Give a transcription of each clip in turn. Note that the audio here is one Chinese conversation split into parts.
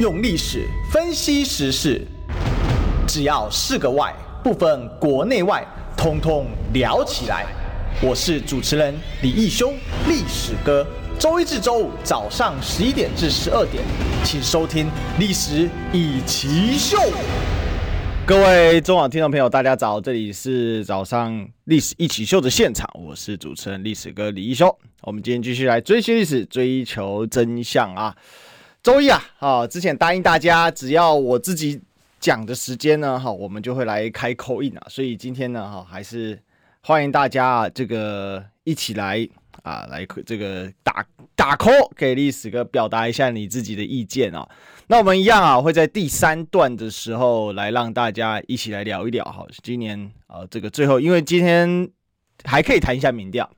用历史分析时事，只要是个“外”，不分国内外，通通聊起来。我是主持人李义修，历史哥。周一至周五早上十一点至十二点，请收听《历史一起秀》。各位中网听众朋友，大家早，这里是早上《历史一起秀》的现场，我是主持人历史哥李义修。我们今天继续来追寻历史，追求真相啊！周一啊，好，之前答应大家，只要我自己讲的时间呢，哈，我们就会来开口印啊，所以今天呢，哈，还是欢迎大家啊，这个一起来啊，来这个打打 call 给历史哥表达一下你自己的意见啊。那我们一样啊，会在第三段的时候来让大家一起来聊一聊哈，今年啊，这个最后，因为今天还可以谈一下民调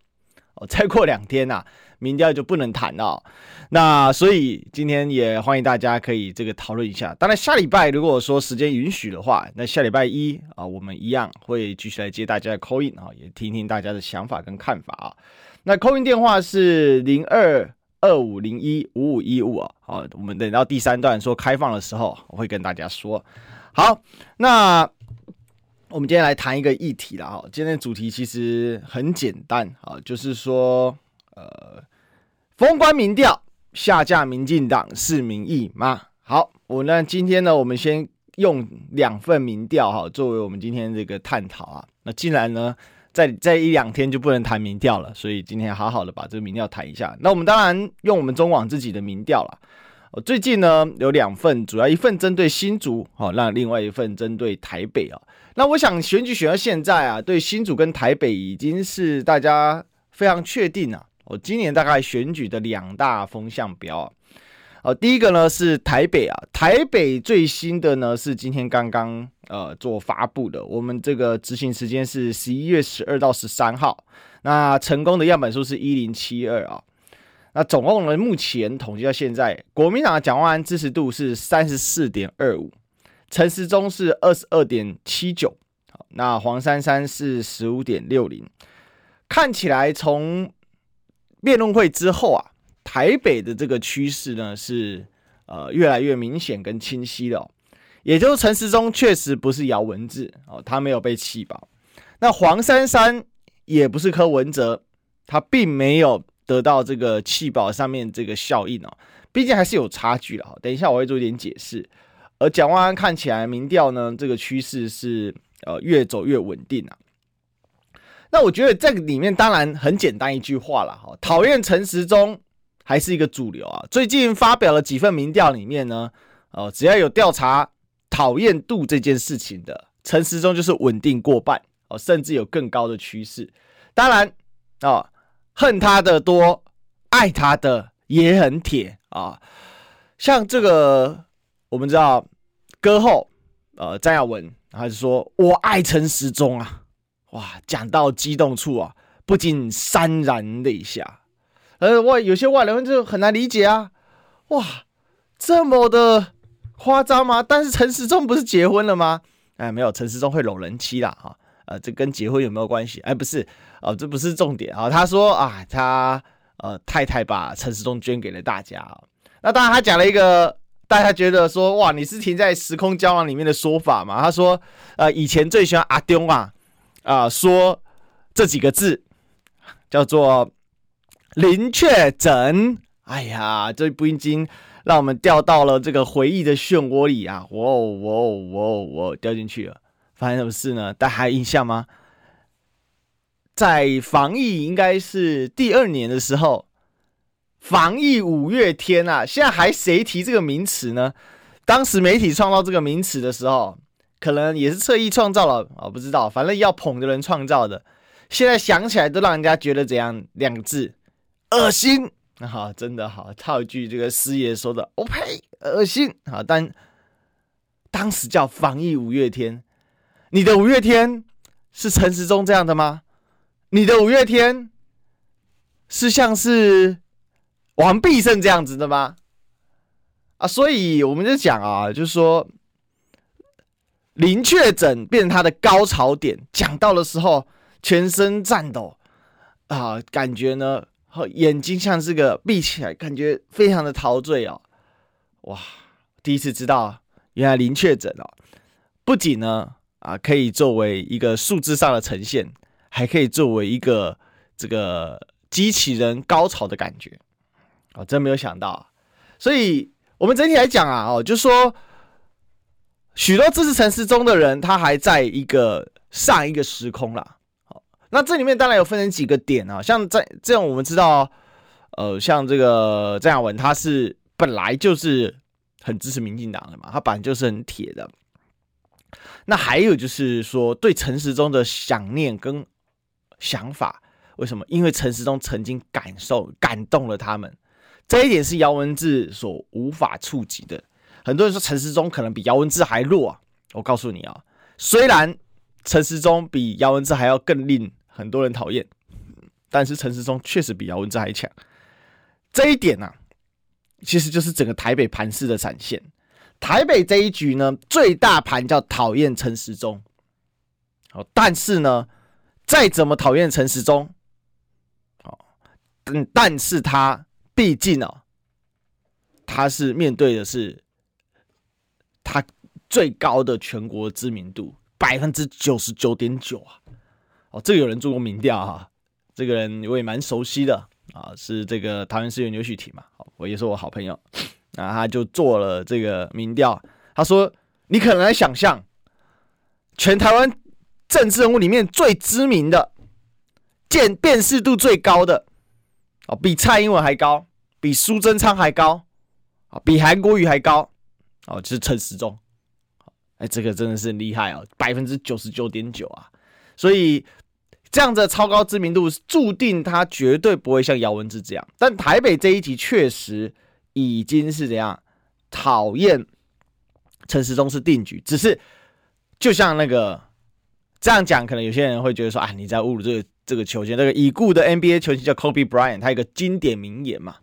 哦，再过两天呐。民调就不能谈了，那所以今天也欢迎大家可以这个讨论一下。当然下礼拜如果说时间允许的话，那下礼拜一啊，我们一样会继续来接大家的 call in 啊，也听听大家的想法跟看法啊。那 call in 电话是零二二五零一五五一五啊，好，我们等到第三段说开放的时候，我会跟大家说。好，那我们今天来谈一个议题了哈。今天主题其实很简单啊，就是说呃。封关民调下架民进党是民意吗？好，我呢今天呢，我们先用两份民调哈，作为我们今天这个探讨啊。那既然呢，在在一两天就不能谈民调了，所以今天好好的把这个民调谈一下。那我们当然用我们中网自己的民调了。最近呢有两份，主要一份针对新竹，好，那另外一份针对台北啊。那我想选举选到现在啊，对新竹跟台北已经是大家非常确定了。我今年大概选举的两大风向标啊，哦，第一个呢是台北啊，台北最新的呢是今天刚刚呃做发布的，我们这个执行时间是十一月十二到十三号，那成功的样本数是一零七二啊，那总共呢目前统计到现在，国民党的蒋万安支持度是三十四点二五，陈时中是二十二点七九，那黄珊珊是十五点六零，看起来从辩论会之后啊，台北的这个趋势呢是呃越来越明显跟清晰的哦，也就是陈时中确实不是姚文智哦，他没有被弃保，那黄珊珊也不是柯文哲，他并没有得到这个弃保上面这个效应哦，毕竟还是有差距了哈。等一下我会做一点解释，而蒋万安看起来民调呢这个趋势是呃越走越稳定啊。那我觉得这个里面当然很简单一句话了哈，讨厌陈时中还是一个主流啊。最近发表了几份民调里面呢，哦，只要有调查讨厌度这件事情的，陈时中就是稳定过半哦，甚至有更高的趋势。当然哦，恨他的多，爱他的也很铁啊。像这个我们知道歌后呃詹雅雯，还是说我爱陈时中啊。哇，讲到激动处啊，不禁潸然泪下。呃，外有些外人就很难理解啊。哇，这么的夸张吗？但是陈时中不是结婚了吗？哎，没有，陈时中会搂人妻啦，哈。呃，这跟结婚有没有关系？哎，不是，哦、这不是重点啊。他说啊，他呃太太把陈时中捐给了大家。那当然，他讲了一个大家觉得说，哇，你是停在时空胶囊里面的说法嘛？他说，呃，以前最喜欢阿中啊。啊，说这几个字叫做“林确诊”。哎呀，这不已经让我们掉到了这个回忆的漩涡里啊！我我我我掉进去了，发生什么事呢？大家还有印象吗？在防疫应该是第二年的时候，防疫五月天啊，现在还谁提这个名词呢？当时媒体创造这个名词的时候。可能也是侧翼创造了啊，不知道，反正要捧的人创造的。现在想起来都让人家觉得怎样？两个字，恶心。好，真的好，套句这个师爷说的，我呸，恶心。好，但当时叫防疫五月天，你的五月天是陈时中这样的吗？你的五月天是像是王必胜这样子的吗？啊，所以我们就讲啊，就是说。林确诊变成他的高潮点，讲到的时候全身颤抖啊，感觉呢，眼睛像是个闭起来，感觉非常的陶醉哦。哇，第一次知道，原来零确诊哦，不仅呢啊可以作为一个数字上的呈现，还可以作为一个这个机器人高潮的感觉，哦，真没有想到。所以我们整体来讲啊，哦，就说许多支持陈时中的人，他还在一个上一个时空啦。好，那这里面当然有分成几个点啊，像在这样我们知道，呃，像这个郑雅文，他是本来就是很支持民进党的嘛，他本来就是很铁的。那还有就是说，对陈时中的想念跟想法，为什么？因为陈时中曾经感受感动了他们。这一点是姚文智所无法触及的。很多人说陈时中可能比姚文智还弱啊，我告诉你啊，虽然陈时中比姚文智还要更令很多人讨厌，但是陈时中确实比姚文智还强。这一点呢、啊，其实就是整个台北盘势的展现。台北这一局呢，最大盘叫讨厌陈时中，好，但是呢，再怎么讨厌陈时中，但但是他。毕竟哦，他是面对的是他最高的全国知名度，百分之九十九点九啊！哦，这个有人做过民调哈，这个人我也蛮熟悉的啊，是这个桃园市议员刘许提嘛，我也是我好朋友，那他就做了这个民调，他说：“你可能来想象，全台湾政治人物里面最知名的、见辨识度最高的。”哦，比蔡英文还高，比苏贞昌还高，啊，比韩国瑜还高，哦，就是陈时中，哎，这个真的是很厉害哦，百分之九十九点九啊，所以这样的超高知名度，注定他绝对不会像姚文智这样。但台北这一集确实已经是怎样讨厌陈时中是定局，只是就像那个这样讲，可能有些人会觉得说，啊，你在侮辱这个。这个球星，这个已故的 NBA 球星叫 Kobe Bryant，他有一个经典名言嘛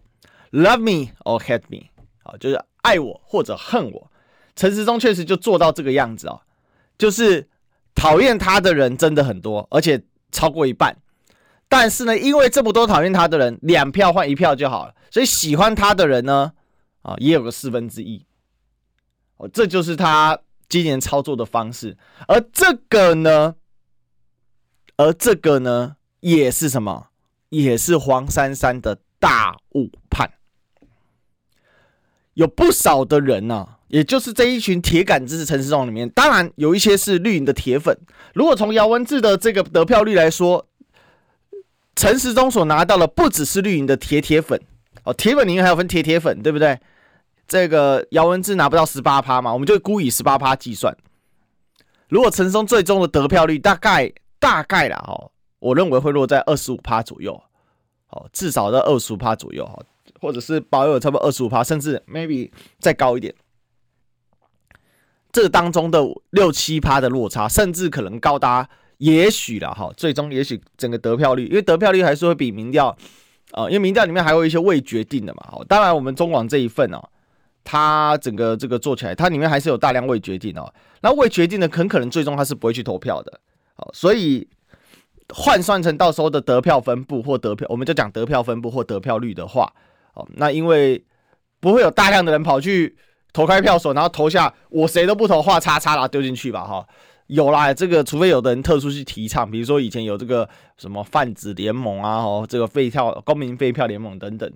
，Love me or hate me，好，就是爱我或者恨我。陈时中确实就做到这个样子哦，就是讨厌他的人真的很多，而且超过一半。但是呢，因为这么多讨厌他的人，两票换一票就好了，所以喜欢他的人呢，啊，也有个四分之一。哦，这就是他今年操作的方式，而这个呢？而这个呢，也是什么？也是黄珊珊的大误判。有不少的人呢、也就是这一群铁杆支持陈时中里面，当然有一些是绿营的铁粉。如果从姚文智的这个得票率来说，陈时中所拿到的不只是绿营的铁铁粉哦，铁粉里面还有分铁铁粉，对不对？这个姚文智拿不到十八趴嘛，我们就估以十八趴计算。如果陈松最终的得票率大概。大概啦，哈，我认为会落在二十五趴左右，哦，至少在二十五趴左右，哈，或者是保有差不多二十五趴，甚至 maybe 再高一点。这当中的六七趴的落差，甚至可能高达，也许了，哈，最终也许整个得票率，因为得票率还是会比民调，呃，因为民调里面还有一些未决定的嘛，好，当然我们中广这一份哦，它整个这个做起来，它里面还是有大量未决定哦，那未决定的很可能最终它是不会去投票的。好所以换算成到时候的得票分布或得票，我们就讲得票分布或得票率的话，哦，那因为不会有大量的人跑去投开票所，然后投下我谁都不投，画叉叉啦丢进去吧，哈，有啦，这个除非有的人特殊去提倡，比如说以前有这个什么泛紫联盟啊，哦，这个废票公民废票联盟等等，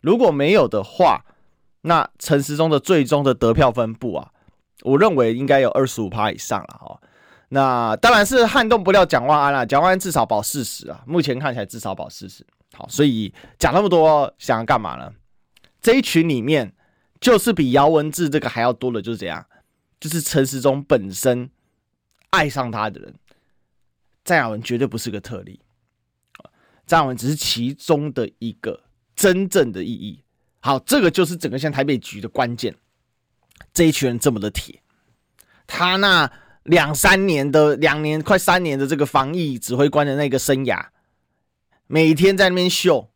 如果没有的话，那陈时中的最终的得票分布啊，我认为应该有二十五趴以上了，哈。那当然是撼动不了蒋万安了，蒋万安至少保四十啊，目前看起来至少保四十。好，所以讲那么多想要干嘛呢？这一群里面就是比姚文智这个还要多的，就是这样，就是陈时中本身爱上他的人，张雅文绝对不是个特例，张亚文只是其中的一个真正的意义。好，这个就是整个像台北局的关键，这一群人这么的铁，他那。两三年的两年快三年的这个防疫指挥官的那个生涯，每天在那边秀，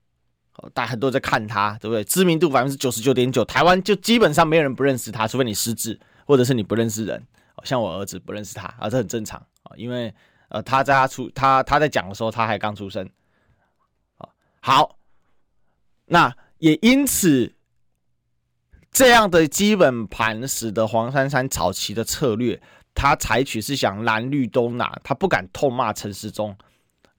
哦大家很多在看他，对不对？知名度百分之九十九点九，台湾就基本上没有人不认识他，除非你失智或者是你不认识人。像我儿子不认识他啊，这很正常啊，因为呃他在他出他他在讲的时候他还刚出生。好，那也因此这样的基本盘使得黄珊珊早期的策略，他采取是想蓝绿都拿，他不敢痛骂陈时中，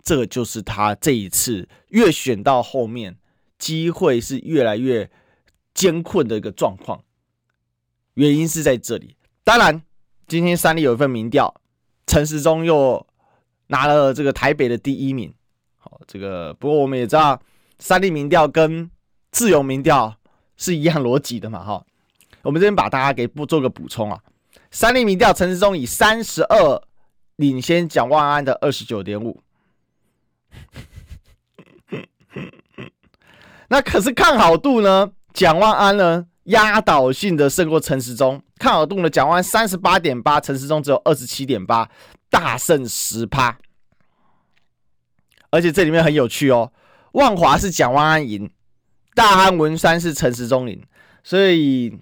这就是他这一次越选到后面，机会是越来越艰困的一个状况。原因是在这里。当然，今天三立有一份民调，陈时中又拿了这个台北的第一名。好，这个不过我们也知道，三立民调跟自由民调是一样逻辑的嘛。哈，我们这边把大家给不做个补充啊。三立民调，陈时中以三十二领先蒋万安的二十九点五。那可是看好度呢？蒋万安呢？压倒性的胜过陈时中，看好度呢，蒋万安三十八点八，陈时中只有二十七点八，大胜十趴。而且这里面很有趣哦，万华是蒋万安赢，大安文山是陈时中赢，所以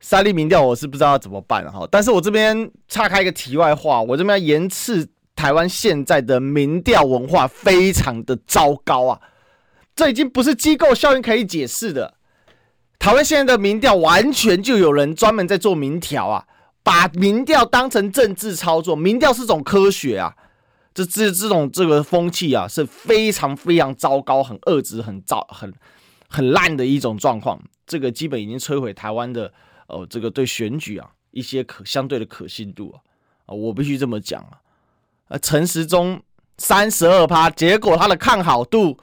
三立民调我是不知道怎么办哈。但是我这边岔开一个题外话，我这边要严斥台湾现在的民调文化非常的糟糕啊，这已经不是机构效应可以解释的。台湾现在的民调完全就有人专门在做民调啊，把民调当成政治操作，民调是种科学啊，这这这种这个风气啊是非常非常糟糕、很恶质、很糟、很很烂的一种状况。这个基本已经摧毁台湾的呃这个对选举啊一些可相对的可信度啊啊，我必须这么讲啊。呃，陈时中三十二趴，结果他的看好度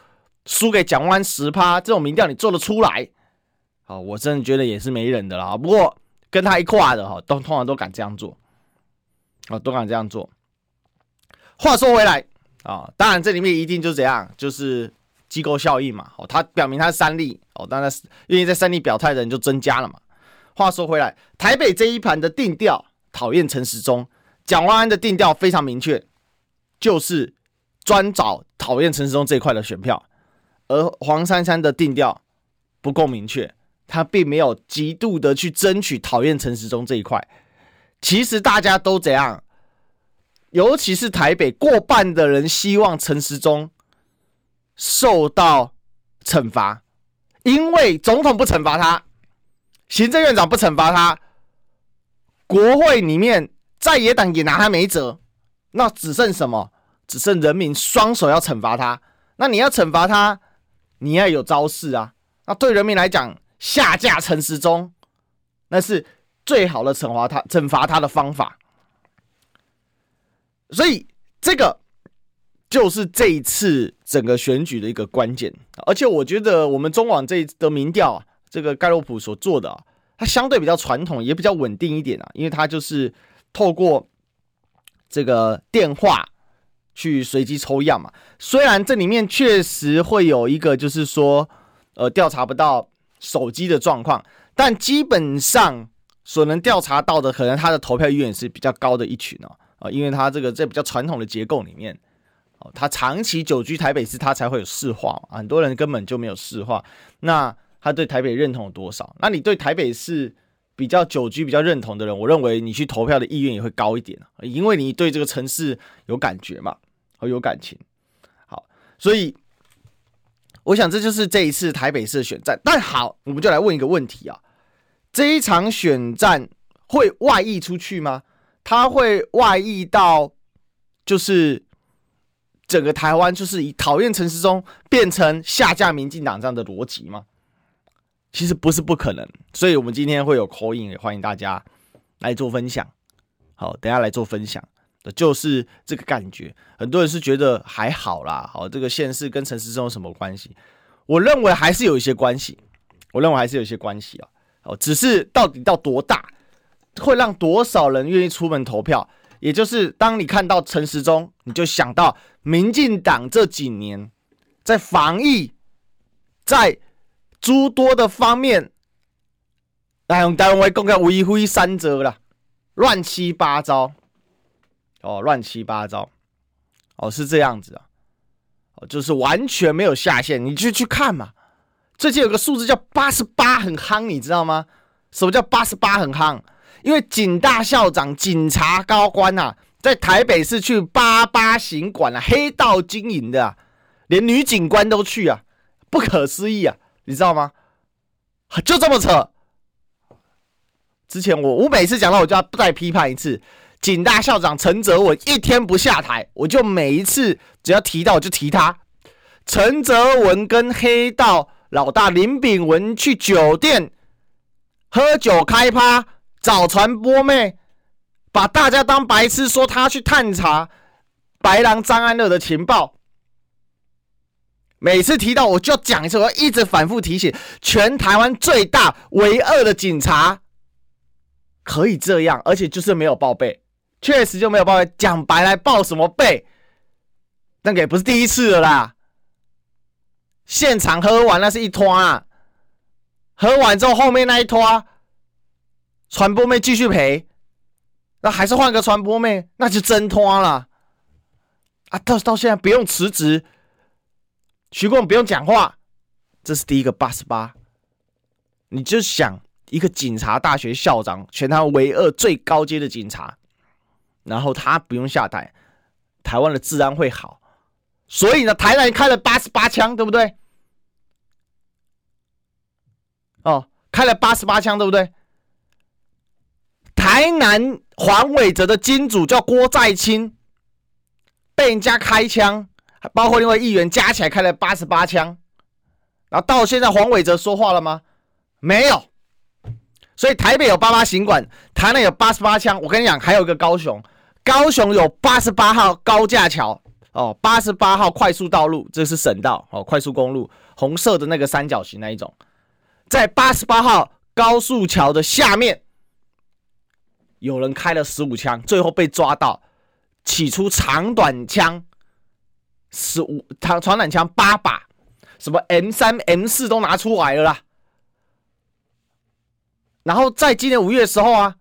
输给蒋万安十趴，这种民调你做得出来？啊，我真的觉得也是没人的啦。不过跟他一块的哈，都通常都敢这样做，啊，都敢这样做。话说回来啊，当然这里面一定就怎样，就是机构效应嘛。哦，他表明他是三立哦，当然愿意在三立表态的人就增加了嘛。话说回来，台北这一盘的定调讨厌陈时中，蒋万安的定调非常明确，就是专找讨厌陈时中这一块的选票，而黄珊珊的定调不够明确。他并没有极度的去争取讨厌陈时中这一块，其实大家都怎样，尤其是台北过半的人希望陈时中受到惩罚，因为总统不惩罚他，行政院长不惩罚他，国会里面在野党也拿他没辙，那只剩什么？只剩人民双手要惩罚他。那你要惩罚他，你要有招式啊。那对人民来讲，下架陈时中，那是最好的惩罚他、惩罚他的方法。所以这个就是这一次整个选举的一个关键。而且我觉得我们中网这次的民调啊，这个盖洛普所做的啊，它相对比较传统，也比较稳定一点啊，因为它就是透过这个电话去随机抽样嘛。虽然这里面确实会有一个，就是说，呃，调查不到。手机的状况，但基本上所能调查到的，可能他的投票意愿是比较高的一群哦，啊，因为他这个在比较传统的结构里面，哦，他长期久居台北市，他才会有市话，很多人根本就没有市话，那他对台北认同有多少？那你对台北市比较久居、比较认同的人，我认为你去投票的意愿也会高一点，因为你对这个城市有感觉嘛，和有感情，好，所以。我想这就是这一次台北市的选战，但好，我们就来问一个问题啊：这一场选战会外溢出去吗？它会外溢到就是整个台湾，就是以讨厌陈时中变成下架民进党这样的逻辑吗？其实不是不可能，所以我们今天会有口音也欢迎大家来做分享。好，等下来做分享。就是这个感觉，很多人是觉得还好啦。好，这个县市跟陈时中有什么关系？我认为还是有一些关系。我认为还是有一些关系啊。哦，只是到底到多大，会让多少人愿意出门投票？也就是当你看到陈时中，你就想到民进党这几年在防疫，在诸多的方面，来用台湾话讲叫为非三者啦，乱七八糟。哦，乱七八糟，哦，是这样子啊，哦，就是完全没有下限，你就去看嘛。最近有个数字叫八十八很夯，你知道吗？什么叫八十八很夯？因为警大校长、警察高官、啊，在台北市去八八行馆啊，黑道经营的、啊，连女警官都去啊，不可思议啊，你知道吗？就这么扯，之前我我每次讲到我就要再批判一次，警大校长陈泽文一天不下台，我就每一次只要提到我就提他。陈泽文跟黑道老大林炳文去酒店喝酒开趴，找传播妹，把大家当白痴，说他去探查白狼张安乐的情报。每次提到我就要讲一次，我要一直反复提醒，全台湾最大唯二的警察可以这样，而且就是没有报备，确实就没有报备。讲白来报什么备？那个也不是第一次了啦。现场喝完那是一拖啊，喝完之后后面那一拖，传播妹继续赔，那还是换个传播妹，那就真拖了啊！到到现在不用辞职。徐国勇不用讲话，这是第一个八十八。你就想一个警察大学校长，全台湾唯二最高阶的警察，然后他不用下台，台湾的治安会好。所以呢，台南开了八十八枪，对不对？哦，开了八十八枪，对不对？台南黄伟哲的金主叫郭在清，被人家开枪。还包括另外议员加起来开了八十八枪，然后到现在黄伟哲说话了吗？没有。所以台北有八八行馆，台南有八十八枪。我跟你讲，还有一个高雄，高雄有八十八号高架桥哦，八十八号快速道路，这是省道哦，快速公路，红色的那个三角形那一种，在八十八号高速桥的下面，有人开了十五枪，最后被抓到，起出长短枪。十五长传染枪八把，什么 M 三 M 四都拿出来了啦。然后在今年五月的时候啊，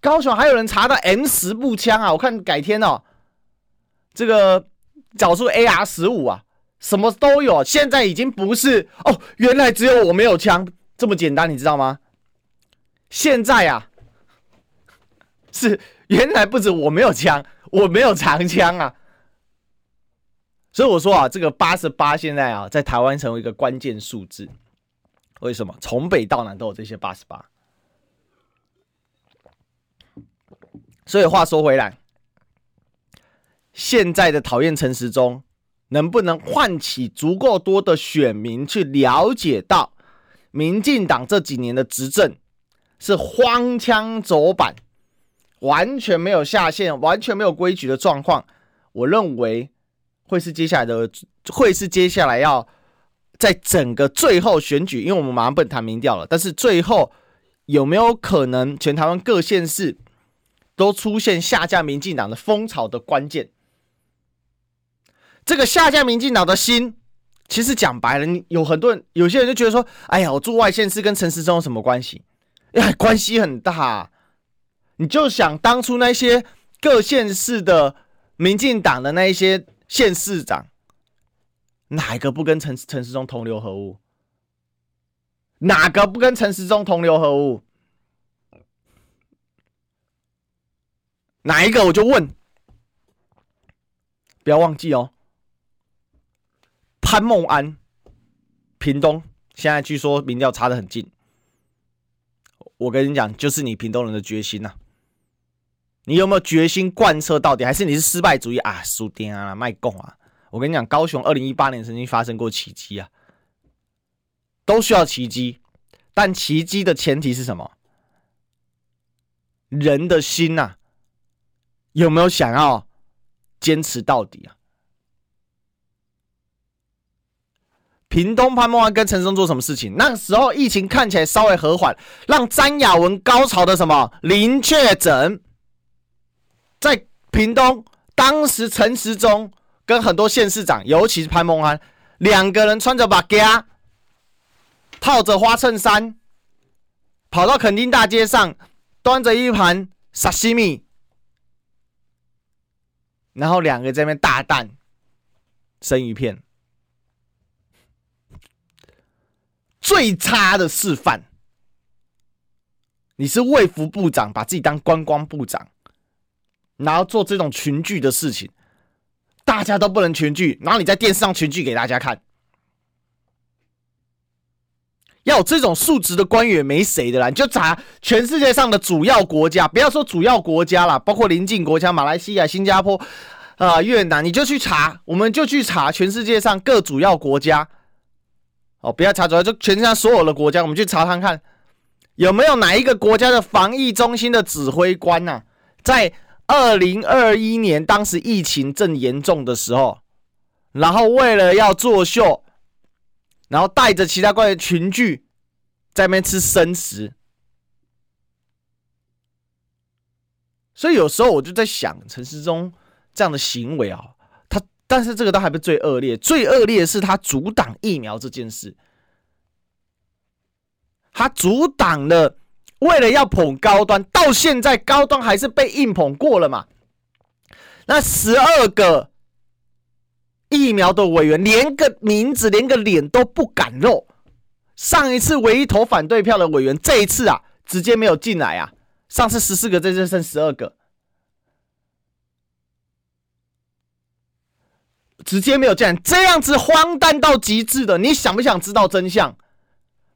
高雄还有人查到 M 十步枪啊，我看改天哦，这个找出 AR 十五啊，什么都有。现在已经不是哦，原来只有我没有枪这么简单，你知道吗？现在啊，是原来不止我没有枪，我没有长枪啊。所以我说啊，这个八十八现在啊，在台湾成为一个关键数字。为什么？从北到南都有这些八十八。所以话说回来，现在的讨厌陈时中，能不能唤起足够多的选民去了解到，民进党这几年的执政是荒腔走板，完全没有下限，完全没有规矩的状况？我认为。会是接下来的，会是接下来要在整个最后选举，因为我们马上不能谈民调了。但是最后有没有可能全台湾各县市都出现下架民进党的风潮的关键？这个下架民进党的心，其实讲白了，你有很多人，有些人就觉得说：“哎呀，我住外县市跟陈时中有什么关系？”哎，关系很大。你就想当初那些各县市的民进党的那一些。县市长哪一个不跟陈陈时中同流合污？哪个不跟陈时中同流合污？哪一个我就问，不要忘记哦。潘孟安，屏东现在据说民调差得很近。我跟你讲，就是你屏东人的决心呐、你有没有决心贯彻到底？还是你是失败主义啊？输定啊，卖共啊！我跟你讲，高雄二零一八年曾经发生过奇迹啊，都需要奇迹，但奇迹的前提是什么？人的心呐、啊，有没有想要坚持到底啊？屏东潘孟安跟陈松做什么事情？那个时候疫情看起来稍微和缓，让詹雅雯高潮的什么零确诊。在屏东，当时陈时中跟很多县市长，尤其是潘孟安，两个人穿着马甲，套着花衬衫，跑到垦丁大街上，端着一盘沙西米，然后两个在那边大啖生鱼片，最差的示范。你是卫福部长，把自己当观光部长。然后做这种群聚的事情，大家都不能群聚，然后你在电视上群聚给大家看，要有这种素质的官员没谁的啦，你就查全世界上的主要国家，不要说主要国家啦，包括邻近国家马来西亚、新加坡、啊、越南，你就去查，我们就去查全世界上各主要国家。哦，不要查主要，就全世界上所有的国家，我们去查看看，有没有哪一个国家的防疫中心的指挥官呐、在二零二一年当时疫情正严重的时候，然后为了要作秀。然后带着其他官员群聚，在那边吃生食，所以有时候我就在想，陈时中这样的行为啊，他但是这个都还不是最恶劣，最恶劣是他阻挡疫苗这件事，他阻挡了，为了要捧高端，到现在高端还是被硬捧过了嘛？那十二个。疫苗的委员连个名字、连个脸都不敢露。上一次唯一投反对票的委员，这一次啊，直接没有进来啊。上次十四个，这次剩十二个，直接没有进来。这样子荒诞到极致的，你想不想知道真相？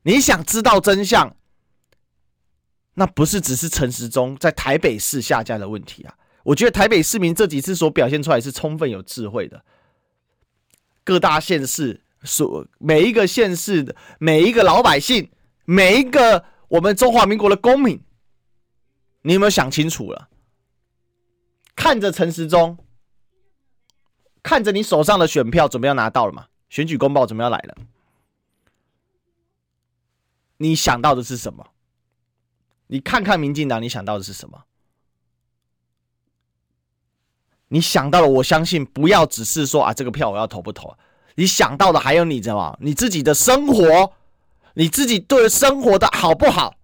你想知道真相？那不是只是陈时中在台北市下架的问题啊。我觉得台北市民这几次所表现出来是充分有智慧的。各大县市所每一个县市的每一个老百姓，每一个我们中华民国的公民，你有没有想清楚了？看着陈时中，看着你手上的选票准备要拿到了吗？选举公报准备要来了，你想到的是什么？你看看民进党，你想到的是什么？你想到了，我相信不要只是说啊，这个票我要投不投？你想到的还有你知道吗？你自己的生活，你自己对生活的好不好，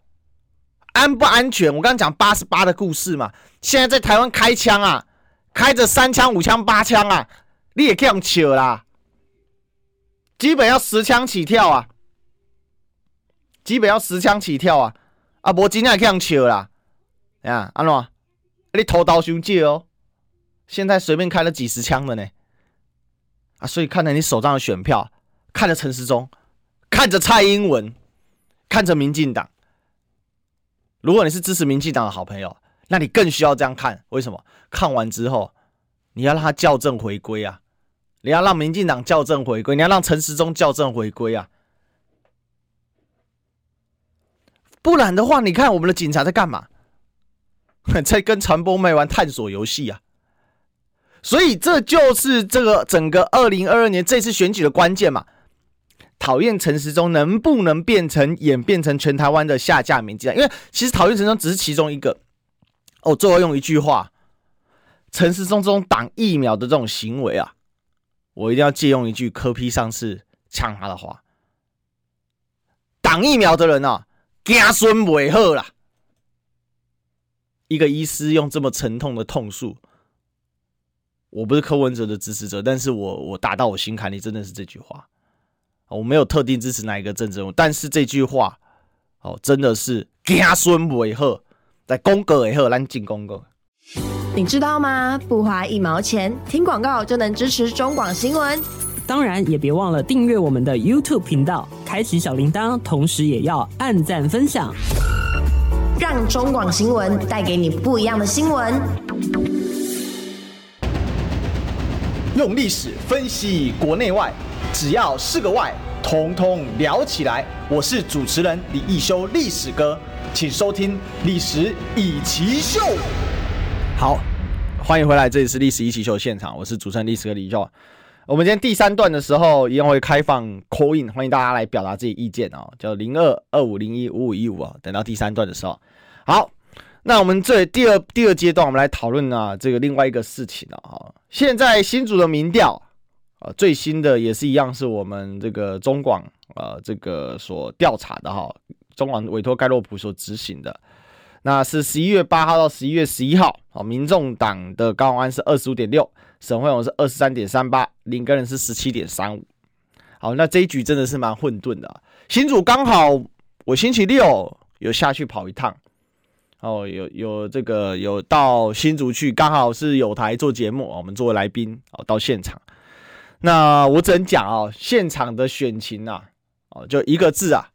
安不安全？我刚讲八十八的故事嘛，现在在台湾开枪啊，开着三枪、五枪、八枪啊，你也这样扯啦，基本要十枪起跳啊，基本要十枪起跳啊，啊，无真正这样笑啦，啊，安怎？你偷刀兄弟哦。现在随便开了几十枪的呢，啊，所以看着你手上的选票，看着陈时中，看着蔡英文，看着民进党。如果你是支持民进党的好朋友，那你更需要这样看。为什么？看完之后，你要让他校正回归啊！你要让民进党校正回归，你要让陈时中校正回归啊！不然的话，你看我们的警察在干嘛？在跟传播妹玩探索游戏啊！所以这就是这个整个二零二二年这次选举的关键嘛。讨厌陈时中能不能变成演变成全台湾的下架民进党？因为其实讨厌陈时中只是其中一个。哦，最后用一句话，陈时中这种挡疫苗的这种行为啊，我一定要借用一句柯 P 上次呛他的话：挡疫苗的人啊，家孙尾贺啦。一个医师用这么沉痛的痛诉。我不是柯文哲的支持者，但是我我打到我心坎里，真的是这句话。我没有特定支持哪一个政治人物，但是这句话，哦，真的是家孙尾贺，在公告以后咱进公告。你知道吗？不花一毛钱，听广告就能支持中广新闻。当然，也别忘了订阅我们的 YouTube 频道，开启小铃铛，同时也要按赞分享，让中广新闻带给你不一样的新闻。用历史分析国内外，只要是个“外”，统统聊起来。我是主持人李一修，历史哥，请收听《历史以奇秀》。好，欢迎回来，这里是《历史一奇秀》现场，我是主持人历史哥李易修。我们今天第三段的时候，一样会开放 call in，欢迎大家来表达自己意见哦，叫零二二五零一五五一五啊。等到第三段的时候，好。那我们这第二第二阶段，我们来讨论啊，这个另外一个事情了哈。现在新竹的民调啊，最新的也是一样，是我们这个中广啊这个所调查的哈，中广委托盖洛普所执行的。那是十一月八号到十一月十一号啊，民众党的高安是二十五点六，沈慧虹是二十三点三八，林根仁是十七点三五。好，那这一局真的是蛮混沌的。新竹刚好我星期六有下去跑一趟。哦，有有这个有到新竹去，刚好是有台做节目，我们作为来宾哦到现场。那我只能讲啊，现场的选情啊，哦就一个字啊，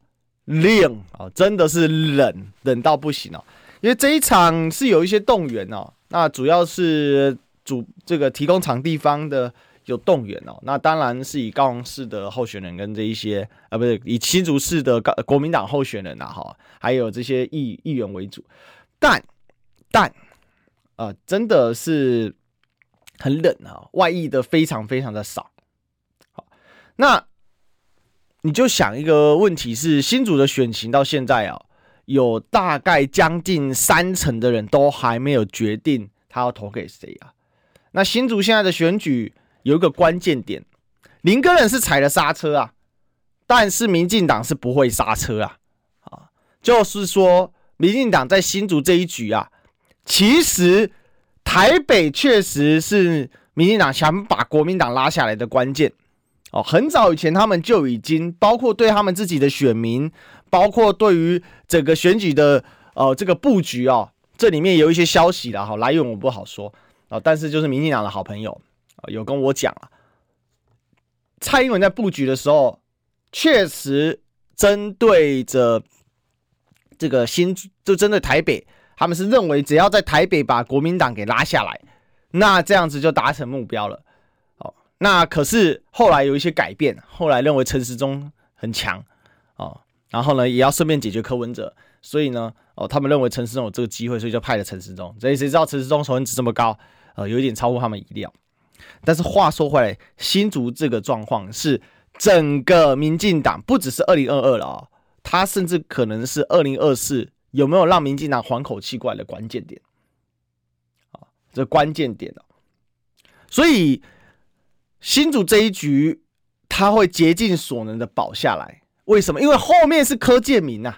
冷啊，真的是冷冷到不行哦。因为这一场是有一些动员哦，那主要是主这个提供场地方的有动员哦，那当然是以高雄市的候选人跟这一些啊，不是以新竹市的国民党候选人呐，哈，还有这些议议员为主，但但啊、呃，真的是很冷啊，外溢的非常非常的少。好，那你就想一个问题是，新竹的选情到现在啊。有大概将近三成的人都还没有决定他要投给谁啊？那新竹现在的选举有一个关键点，林根人是踩了刹车啊，但是民进党是不会刹车啊，啊，就是说民进党在新竹这一局啊，其实台北确实是民进党想把国民党拉下来的关键哦，很早以前他们就已经包括对他们自己的选民。包括对于整个选举的呃这个布局啊，这里面有一些消息了哈，来源我不好说啊，但是就是民进党的好朋友啊有跟我讲啊，蔡英文在布局的时候，确实针对着这个新，就针对台北，他们是认为只要在台北把国民党给拉下来，那这样子就达成目标了。哦，那可是后来有一些改变，后来认为陈时中很强哦。然后呢，也要顺便解决柯文哲，所以呢，哦，他们认为陈时中有这个机会，所以就派了陈时中。所以谁知道陈时中仇恨值这么高，呃，有一点超乎他们意料。但是话说回来，新竹这个状况是整个民进党不只是二零二二了啊、哦，他甚至可能是二零二四有没有让民进党缓口气过来的关键点啊，这关键点哦。所以新竹这一局他会竭尽所能的保下来。为什么？因为后面是柯建铭呐，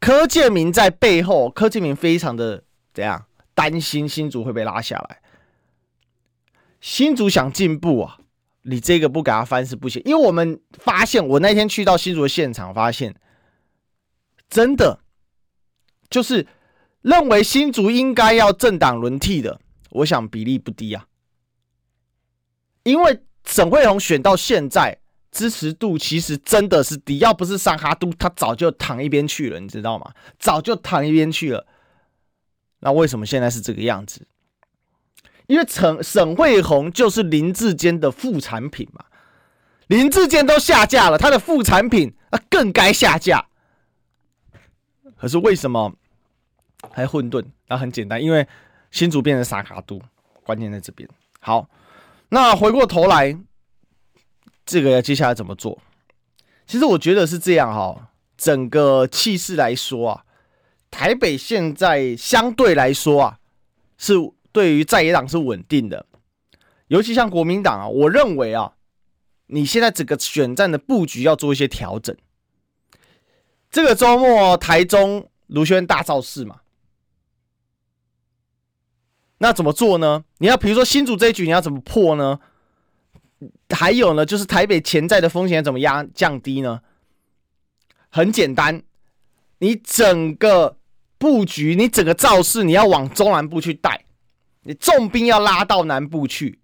柯建铭在背后，柯建铭非常的怎样担心新竹会被拉下来。新竹想进步啊，你这个不给他翻是不行。因为我们发现，我那天去到新竹的现场，发现真的就是认为新竹应该要政党轮替的，我想比例不低啊。因为沈慧虹选到现在。支持度其实真的是低，要不是上哈都，他早就躺一边去了，你知道吗？早就躺一边去了。那为什么现在是这个样子？因为陈沈慧红就是林志坚的副产品嘛，林志坚都下架了，他的副产品啊更该下架。可是为什么还混沌？那很简单，因为新竹变成三哈都，关键在这边。好，那回过头来。这个要接下来怎么做？其实我觉得是这样哈，整个气势来说啊，台北现在相对来说啊，是对于在野党是稳定的，尤其像国民党啊，我认为啊，你现在整个选战的布局要做一些调整。这个周末台中卢轩大造势嘛，那怎么做呢？你要比如说新竹这一局，你要怎么破呢？还有呢，就是台北潜在的风险怎么压降低呢？很简单，你整个布局，你整个造势，你要往中南部去带，你重兵要拉到南部去，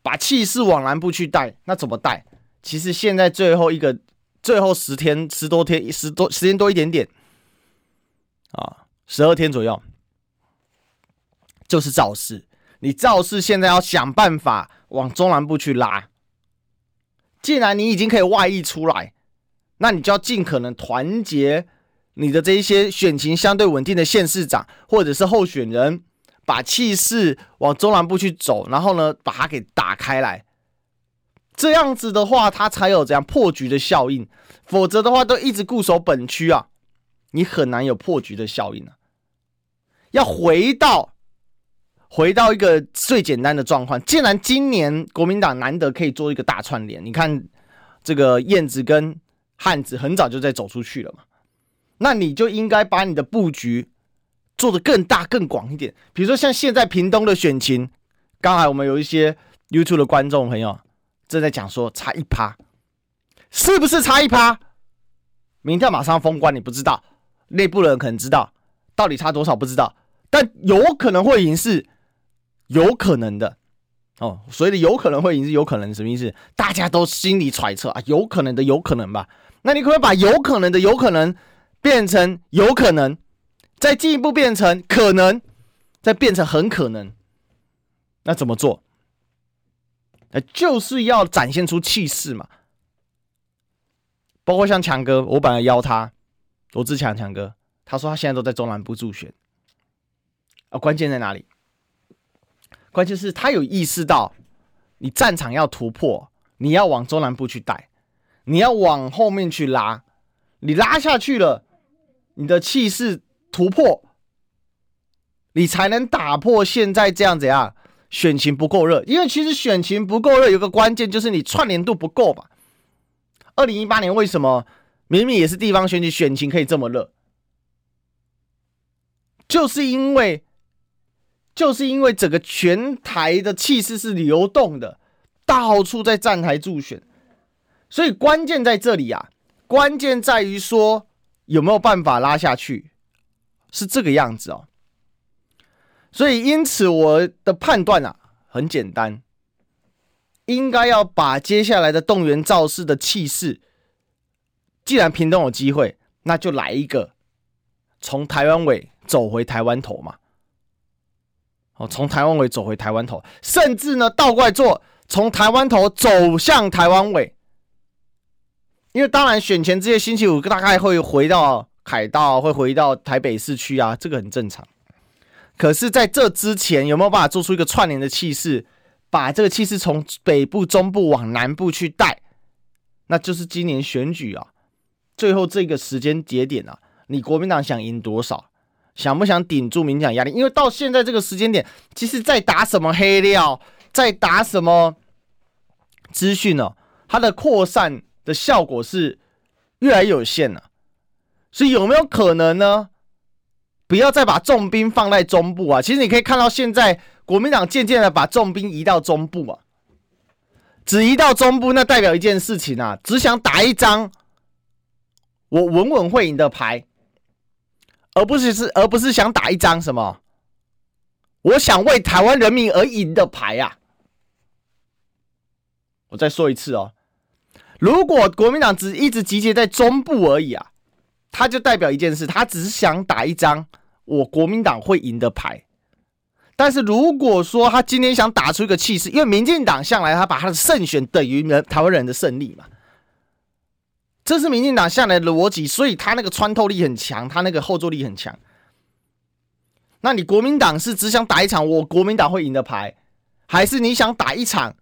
把气势往南部去带。那怎么带？其实现在最后一个，最后十天十多天，十多时间多一点点啊，十二天左右，就是造势。你造势现在要想办法往中南部去拉。既然你已经可以外溢出来，那你就要尽可能团结你的这一些选情相对稳定的县市长或者是候选人，把气势往中南部去走，然后呢，把它给打开来。这样子的话，它才有这样破局的效应。否则的话，都一直固守本区啊，你很难有破局的效应啊。要回到。回到一个最简单的状况，既然今年国民党难得可以做一个大串联，你看这个燕子跟汉子很早就在走出去了嘛，那你就应该把你的布局做得更大更广一点。比如说像现在屏东的选情，刚才我们有一些 YouTube 的观众朋友正在讲说差一趴，是不是差一趴？明天马上封关，你不知道，内部人可能知道，到底差多少不知道，但有可能会赢是。有可能的，哦，所以有可能会赢是有可能什么意思？大家都心里揣测啊，有可能的有可能吧？那你可不可以把有可能的有可能变成有可能，再进一步变成可能，再变成很可能？那怎么做？那就是要展现出气势嘛。包括像强哥，我本来邀他，罗志强强哥，他说他现在都在中南部助选。啊，关键在哪里？关键是他有意识到，你战场要突破，你要往中南部去带，你要往后面去拉，你拉下去了，你的气势突破，你才能打破现在这样子啊，选情不够热。因为其实选情不够热，有个关键就是你串联度不够吧。二零一八年为什么明明也是地方选举，选情可以这么热？就是因为，就是因为整个全台的气势是流动的，到处在站台助选，所以关键在这里啊，关键在于说有没有办法拉下去，是这个样子哦。所以因此我的判断啊，很简单。应该要把接下来的动员造势的气势，既然屏东有机会，那就来一个从台湾尾走回台湾头嘛。哦，从台湾尾走回台湾头，甚至呢倒过来做，从台湾头走向台湾尾。因为当然选前这些星期五大概会回到凯道，会回到台北市区啊，这个很正常。可是在这之前，有没有办法做出一个串联的气势？把这个气势从北部、中部往南部去带，那就是今年选举啊，最后这个时间节点啊，你国民党想赢多少？想不想顶住民进党压力？因为到现在这个时间点，其实在打什么黑料，在打什么资讯呢？它的扩散的效果是越来越有限了。所以有没有可能呢？不要再把重兵放在中部啊！其实你可以看到现在。国民党渐渐的把重兵移到中部啊，只移到中部，那代表一件事情啊，只想打一张我稳稳会赢的牌，而不是是而不是想打一张什么，我想为台湾人民而赢的牌啊。我再说一次哦，如果国民党只一直集结在中部而已啊，他就代表一件事，他只是想打一张我国民党会赢的牌。但是如果说他今天想打出一个气势，因为民进党向来他把他的胜选等于人台湾人的胜利嘛，这是民进党向来的逻辑，所以他那个穿透力很强，他那个后坐力很强。那你国民党是只想打一场我国民党会赢的牌，还是你想打一场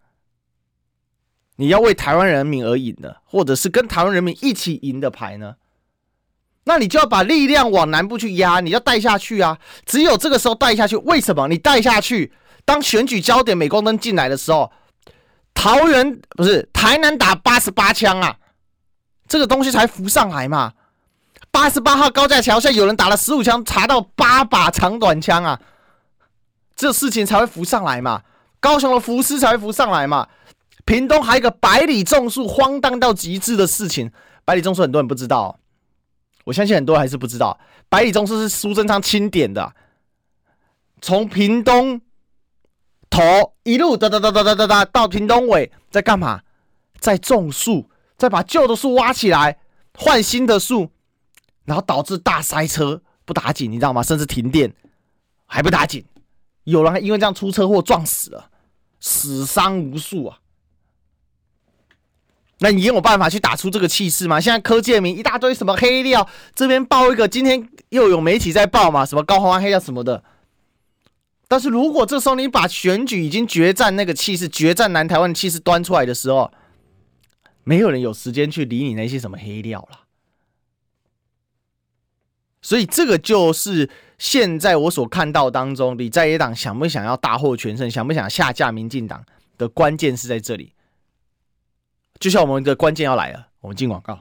你要为台湾人民而赢的，或者是跟台湾人民一起赢的牌呢？那你就要把力量往南部去压，你要带下去啊！只有这个时候带下去，为什么？你带下去，当选举焦点镁光灯进来的时候，桃园不是台南打八十八枪啊，这个东西才浮上来嘛。八十八号高架桥下有人打了十五枪，查到八把长短枪啊，这事情才会浮上来嘛。高雄的福斯才会浮上来嘛。屏东还有一个百里种树，荒诞到极致的事情，百里种树很多人不知道。我相信很多人还是不知道，百里种树是苏贞昌钦点的，从屏东头一路哒哒哒哒哒哒哒到屏东尾，在干嘛？在种树，在把旧的树挖起来，换新的树，然后导致大塞车，不打紧，你知道吗？甚至停电，还不打紧，有人还因为这样出车祸撞死了，死伤无数啊。那你有办法去打出这个气势吗？现在柯建铭一大堆什么黑料，这边爆一个，今天又有媒体在报嘛，什么高虹安黑料什么的。但是如果这时候你把选举已经决战那个气势、决战南台湾的气势端出来的时候，没有人有时间去理你那些什么黑料了。所以这个就是现在我所看到当中，你在野党想不想要大获全胜，想不想下架民进党的关键是在这里。就像我们的关键要来了，我们进广告。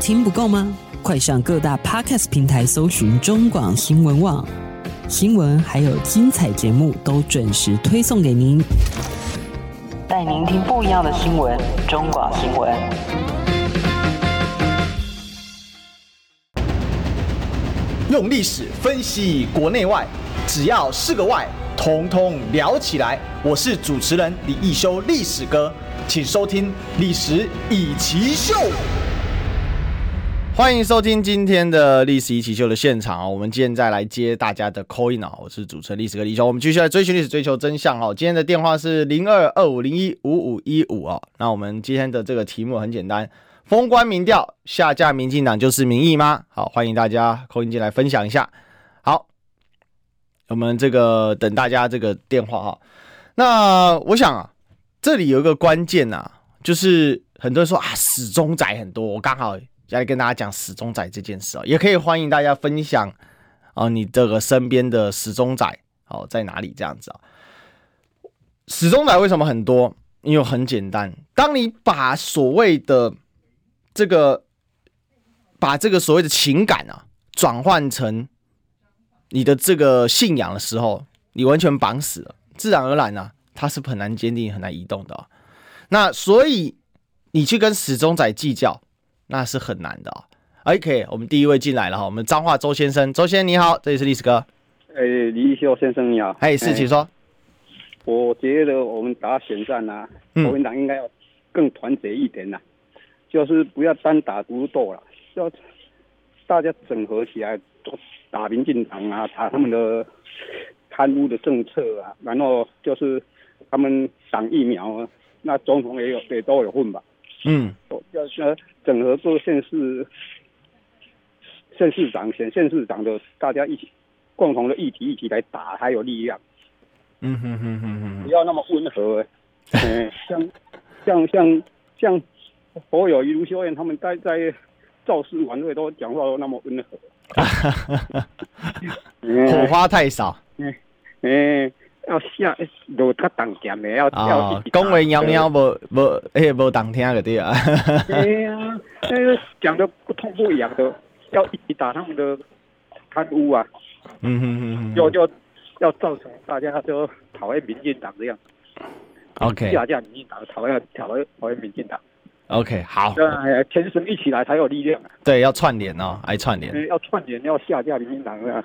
听不够吗？快上各大 Podcast 平台搜寻中广新闻网新闻，还有精彩节目都准时推送给您，带您听不一样的新闻。中广新闻，用历史分析国内外，只要是个“外”。统统聊起来。我是主持人李易修，历史哥，请收听《历史以奇秀》。欢迎收听今天的《历史易起秀》的现场啊！我们现在来接大家的 call in 啊！我是主持人历史哥李易修，我们继续来追寻历史，追求真相哦。今天的电话是零二二五零一五五一五啊。那我们今天的这个题目很简单。封关民调下架民进党就是民意吗？好，欢迎大家扣音进来分享一下。好，我们这个等大家这个电话哈。那我想啊，这里有一个关键呐，就是很多人说啊，死忠仔很多，我刚好要跟大家讲死忠仔这件事啊，也可以欢迎大家分享啊，你这个身边的死忠仔哦在哪里这样子啊？死忠仔为什么很多？因为很简单，当你把所谓的这个把这个所谓的情感啊转换成你的这个信仰的时候，你完全绑死了，自然而然呢、它是很难坚定、很难移动的、啊。那所以你去跟死忠仔计较，那是很难的啊。OK，我们第一位进来了哈，我们彰化周先生，周先生你好，这里是历史哥。哎，李易修先生你好。哎，是，请说。我觉得我们打选战啊，国民党应该要更团结一点呐、啊。就是不要单打独斗了，要大家整合起来，打民进党啊，打他们的贪污的政策啊，然后就是他们挡疫苗啊，那总统也有也都有份吧。嗯，要要整合各县市县市长、选县市长的大家一起共同的议题一起来打，才有力量。嗯哼哼哼哼，不要那么温和、欸，嗯，像像像像。侯友宜、卢秀燕他们在在造势晚会都讲话都那么温和，火花太少。嗯，嗯，要下有他挡讲的，要要讲话喵喵无无诶无当听个对啊。对呀，那个讲的不痛不痒的，要一起打他们的贪污啊。嗯哼哼哼，就就要造成大家就讨厌民进党这样。OK，下架民进党，讨厌讨厌讨厌民进党。OK，好，对，全省一起来才有力量。对，要串联哦，爱串联。要串联，要下架民进党啊，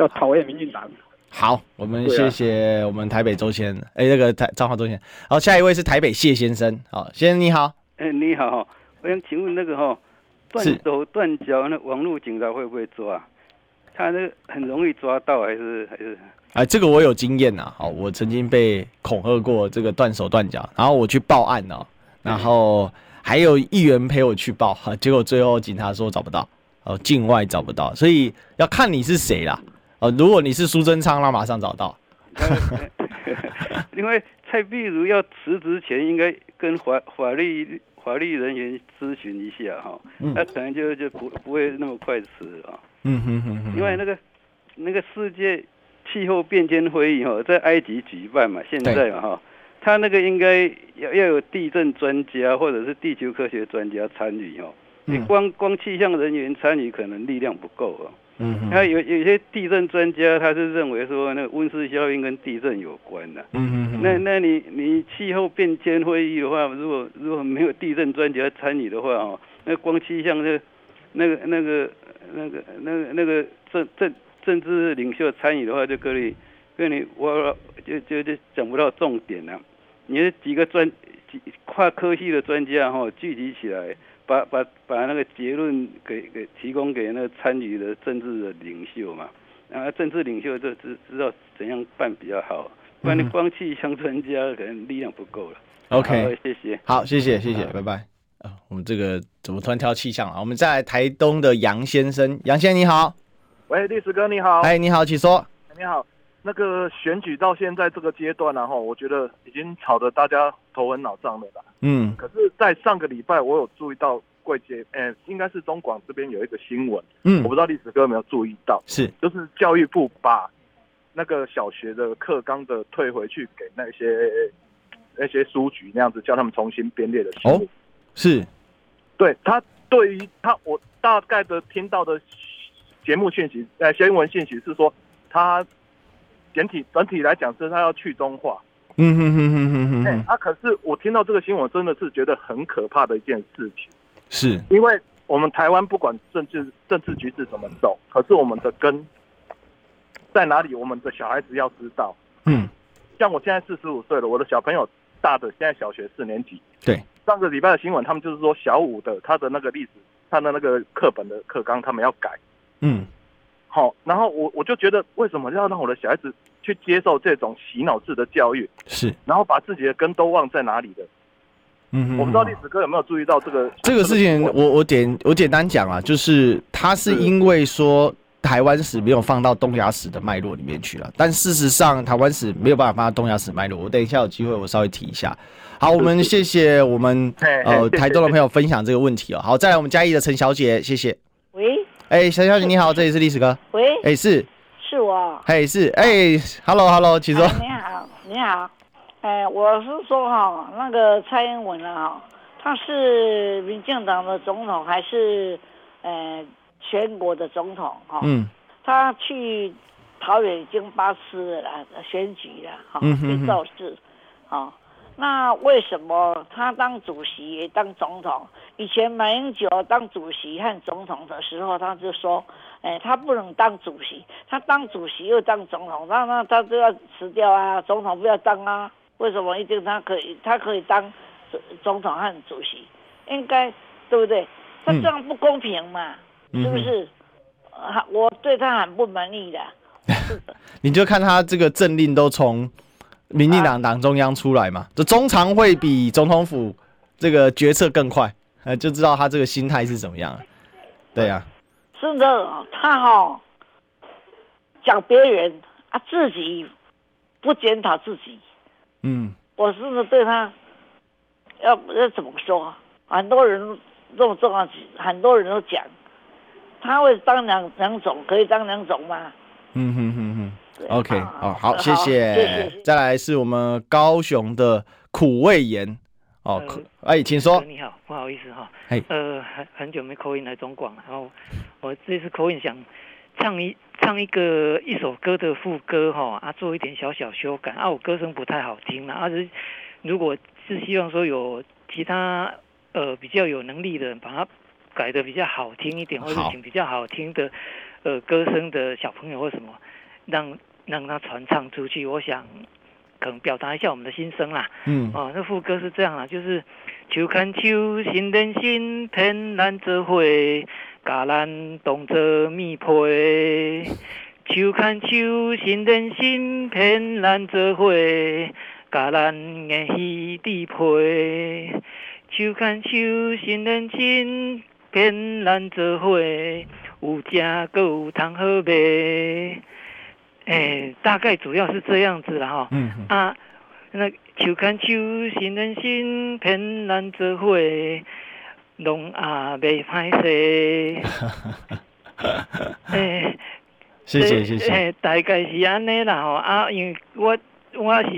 要讨厌民进党。好，我们谢谢我们台北周先生，哎、啊欸，那个台彰化周先生。好，下一位是台北谢先生。好，先生你好。哎、欸，你好，我想请问那个哈，断手断脚那网络警察会不会抓？他那个很容易抓到还是还是？哎，这个我有经验呐。好，我曾经被恐吓过，这个断手断脚，然后我去报案哦。然后还有议员陪我去报，哈，结果最后警察说找不到，哦，境外找不到，所以要看你是谁啦，哦，如果你是苏贞昌，那马上找到。因为蔡壁如要辞职前，应该跟法法律法律人员咨询一下哈，那可能就就不不会那么快辞啊。嗯哼哼哼。因为那个那个世界气候变迁会议哈，在埃及举办嘛，现在嘛哈。他那个应该要要有地震专家或者是地球科学专家参与哦，你光光气象人员参与可能力量不够哦。嗯，他有有些地震专家他是认为说那个温室效应跟地震有关的。嗯嗯，那那你你气候变迁会议的话，如果如果没有地震专家参与的话哦，那光气象的那个那个那个那个那个政政政治领袖参与的话，就跟你跟你我就就就讲不到重点了。你的几个专几跨科系的专家哈聚集起来，把把把那个结论给给提供给那个参与的政治的领袖嘛，然后政治领袖就知知道怎样办比较好，不然你光气象专家可能力量不够了。OK，谢谢。好，谢谢谢谢，拜拜。啊，我们这个怎么突然挑气象啊？我们再来台东的杨先生，杨先生你好。喂，律师哥你好。哎，你好，请说。你好。那个选举到现在这个阶段然后我觉得已经吵得大家头昏脑胀了啦。嗯。可是，在上个礼拜，我有注意到贵节，哎，应该是中广这边有一个新闻。嗯。我不知道历史哥有没有注意到。是。就是教育部把那个小学的课纲的退回去给那些那些书局那样子，叫他们重新编列的题目。哦。是。对他，对于他，我大概的听到的节目信息，呃，新闻信息是说他。整体整体来讲，是他要去中化。嗯哼哼哼哼哼。哎，啊，可是我听到这个新闻，真的是觉得很可怕的一件事情。是，因为我们台湾不管政治政治局势怎么走，可是我们的根在哪里？我们的小孩子要知道。嗯，像我现在四十五岁了，我的小朋友大的现在小学四年级。对，上个礼拜的新闻，他们就是说小五的他的那个历史，他的那个课本的课纲，他们要改。嗯，好，然后我我就觉得，为什么要让我的小孩子去接受这种洗脑式的教育？是，然后把自己的根都忘在哪里的？嗯，我不知道历史哥有没有注意到这个这个事情。我我简我简单讲啊，就是他是因为说台湾史没有放到东亚史的脉络里面去了，但事实上台湾史没有办法放到东亚史脉络。我等一下有机会我稍微提一下。好，我们谢谢我们呃台东的朋友分享这个问题哦。好，再来我们嘉义的陈小姐，谢谢。喂，哎，小小姐你好，这里是历史哥。喂，哎是，是我。哎是，哎，Hello Hello，请说。你好，你好。哎，我是说哈，那个蔡英文啊，他是民进党的总统还是呃全国的总统哈？嗯，他去桃园已经八次了，选举了哈，也造势，啊，那为什么他当主席也当总统？以前马英九当主席和总统的时候，他就说，哎，他不能当主席，他当主席又当总统，那那他就要辞掉啊，总统不要当啊。为什么一定他可以？他可以当总统和主席，应该对不对？他这样不公平嘛？嗯、是不是？啊，我对他很不满意的。你就看他这个政令都从民进党党中央出来嘛，这、啊、中常会比总统府这个决策更快，呃，就知道他这个心态是怎么样。对呀、啊，是的，他哈、哦、讲别人啊，自己不检讨自己。嗯，我是不是对他要要怎么说？很多人这么重要，很多人都讲，他会当两两种，可以当两种吗？嗯哼哼哼，OK，哦，好，谢谢。再来是我们高雄的苦味盐哦，苦，哎，请说。你好，不好意思哈，呃，很很久没 call in 来中广，然后我这次 call in 想唱一。唱一个一首歌的副歌哈啊，做一点小小修改啊，我歌声不太好听了啊，是如果是希望说有其他呃比较有能力的人把它改的比较好听一点，或者请比较好听的呃歌声的小朋友或什么，让让他传唱出去，我想可能表达一下我们的心声啦。嗯，哦，那副歌是这样啦，就是秋看秋，心连心，天蓝泽会。甲咱当作蜜配，秋看秋，心连心，天咱做伙，甲咱的鱼儿配。秋看秋，心连心，天咱做伙，有食阁有通好卖。哎，大概主要是这样子了哈。嗯。啊，那秋看秋，心连心，骗咱做伙。拢也，袂歹势。诶，谢谢谢谢。诶，大概是安尼啦吼啊，因为我我是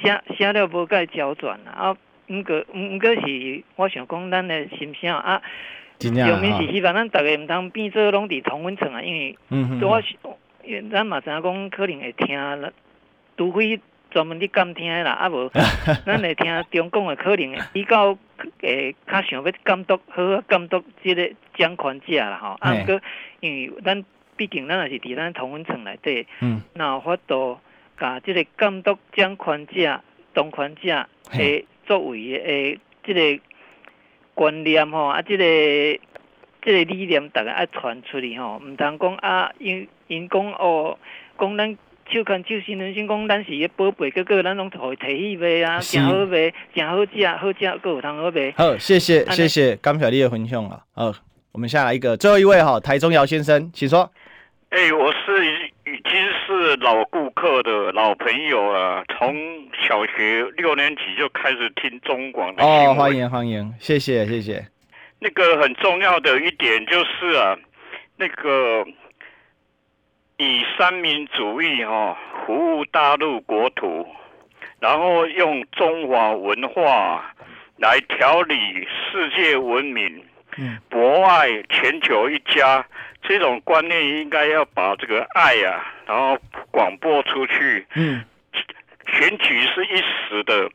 写写了无该交转啊，毋过毋过是我想讲咱的心声啊。真正面是希望咱逐个毋通变做拢伫同温层啊，因为我因为咱嘛知影讲可能会听了，除非。专门伫监听啦，啊无，咱会听中共诶可能比较诶，较想要监督好监督即个掌权者啦吼，啊，毋过因为咱毕竟咱也是伫咱同温层内底，嗯，那有法度甲即个监督掌权者、当权者诶作为诶即个观念吼，啊，即个即个理念，逐个爱传出去吼，毋通讲啊，因因讲哦，讲咱。手牵手，心连心，讲咱是个宝贝，哥哥，咱拢互伊摕去卖啊，诚好卖，诚好食，好食，阁有通好卖。好，谢谢，谢谢，感谢你的分享啊。好，我们下来一个，最后一位哈，台中姚先生，请说。哎、欸，我是已经是老顾客的老朋友了，从小学六年级就开始听中广的。哦，欢迎欢迎，谢谢谢谢。那个很重要的一点就是啊，那个。以三民主义哈服务大陆国土，然后用中华文化来调理世界文明，博爱全球一家，这种观念应该要把这个爱呀、啊，然后广播出去。嗯，选举是一时的，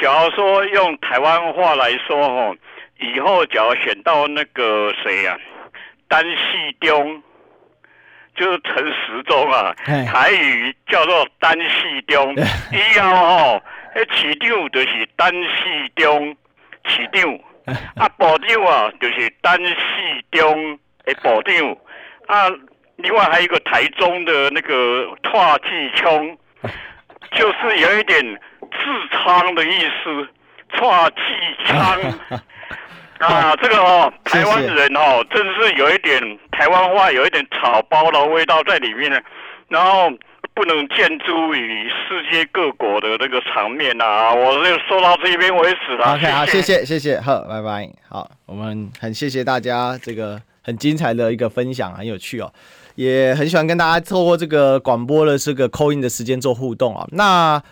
假如说用台湾话来说哈，以后假如选到那个谁呀、啊，单系中。就是陈时中啊，台语叫做单系中，以后吼，迄市长就是单系中市长，啊，部长啊就是单系中的部长，啊，另外还有一个台中的那个蔡继聪，就是有一点痔疮的意思，蔡继昌。啊，这个哦，台湾人哦，真是有一点台湾话，有一点草包的味道在里面呢。然后不能见诸于世界各国的那个场面啊，我就说到这边为止了。OK，好，谢谢，谢谢，好，拜拜。好，我们很谢谢大家这个很精彩的一个分享，很有趣哦，也很喜欢跟大家透过这个广播的这个扣音的时间做互动啊。那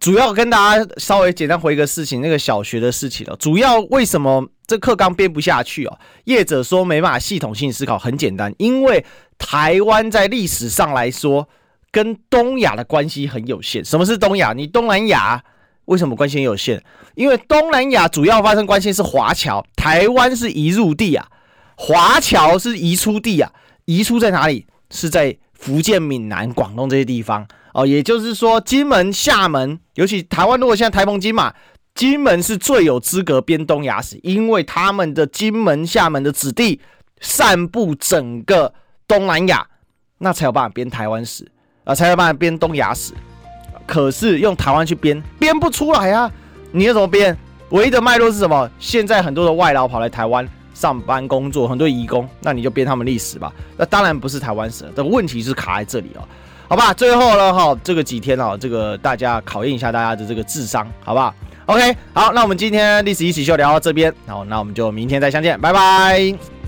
主要跟大家稍微简单回一个事情，那个小学的事情了。主要为什么？这课纲编不下去哦，业者说没办法系统性思考，很简单，因为台湾在历史上来说跟东亚的关系很有限。什么是东亚？你东南亚为什么关系很有限？因为东南亚主要发生关系是华侨，台湾是移入地啊，华侨是移出地啊，移出在哪里？是在福建、闽南、广东这些地方哦。也就是说，金门、厦门，尤其台湾，如果现在台风金马。金门是最有资格编东亚史，因为他们的金门、厦门的子弟散布整个东南亚，那才有办法编台湾史啊，才有办法编东亚史。可是用台湾去编，编不出来啊！你要怎么编？唯一的脉络是什么？现在很多的外劳跑来台湾上班工作，很多移工，那你就编他们历史吧。那当然不是台湾史，这个问题是卡在这里了。好吧，最后了哈，这个几天哦，这个大家考验一下大家的这个智商，好不好？OK，好，那我们今天历史一起秀聊到这边，好，那我们就明天再相见，拜拜。